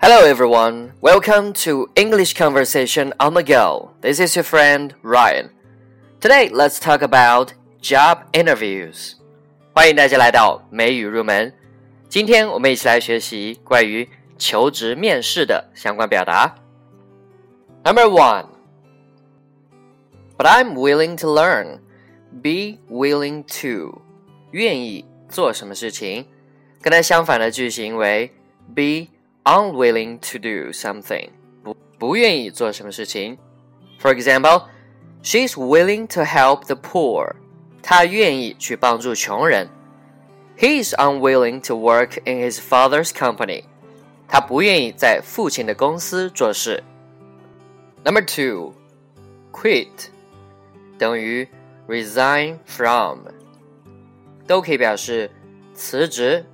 Hello everyone, welcome to English Conversation on the Go. This is your friend Ryan. Today let's talk about job interviews. 欢迎大家来到美语入门。今天我们一起来学习关于求职面试的相关表达。Number one, but I'm willing to learn. Be willing to，愿意做什么事情。跟它相反的句型为 be unwilling to do something，不不愿意做什么事情。For example, she's willing to help the poor，她愿意去帮助穷人。He is unwilling to work in his father's company，他不愿意在父亲的公司做事。Number two, quit 等于 resign from，都可以表示辞职，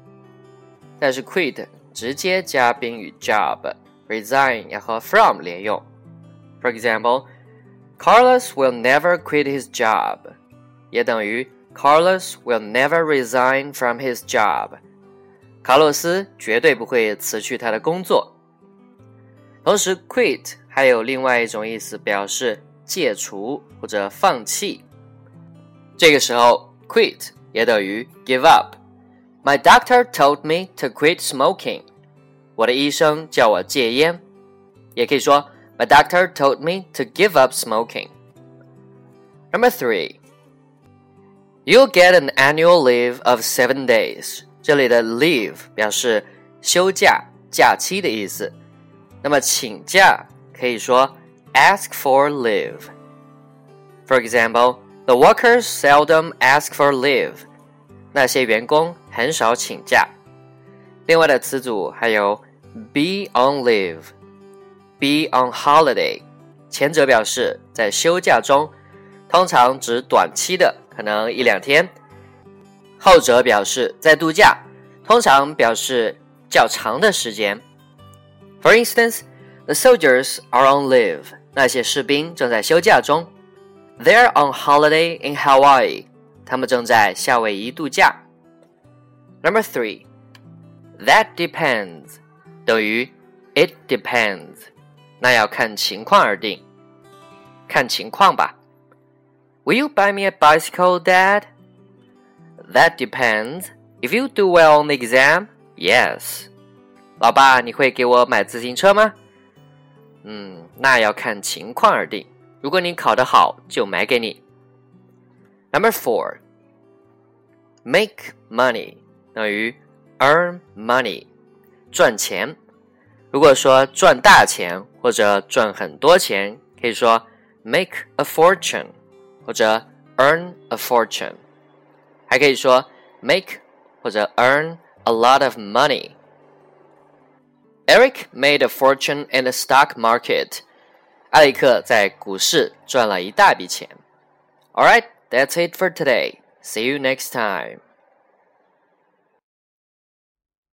但是 quit 直接加宾语 job，resign 要和 from 连用。For example, Carlos will never quit his job，也等于 Carlos will never resign from his job。卡洛斯绝对不会辞去他的工作。同时，quit 还有另外一种意思，表示戒除或者放弃。这个时候，quit 也等于 give up。My doctor told me to quit smoking。我的医生叫我戒烟。也可以说，My doctor told me to give up smoking。Number three, you'll get an annual leave of seven days。这里的 leave 表示休假、假期的意思。那么请假可以说 ask for leave。For example。The workers seldom ask for leave。 那些员工很少请假。另外的词组还有 be on leave、be on holiday。前者表示在休假中，通常指短期的，可能一两天；后者表示在度假，通常表示较长的时间。For instance, the soldiers are on leave。那些士兵正在休假中。They're on holiday in Hawaii. 他们正在夏威夷度假。Number three, that depends 等于 it depends，那要看情况而定，看情况吧。Will you buy me a bicycle, Dad? That depends. If you do well on the exam, yes. 老爸，你会给我买自行车吗？嗯，那要看情况而定。如果你考得好，就买给你。 Number four, make money 等于 earn money，赚钱。如果说赚大钱或者赚很多钱，可以说 make a fortune 或者 earn a fortune，还可以说 make 或者 earn a lot of money。Eric made a fortune in the stock market. 艾利克在股市赚了一大笔钱。All right, that's it for today. See you next time.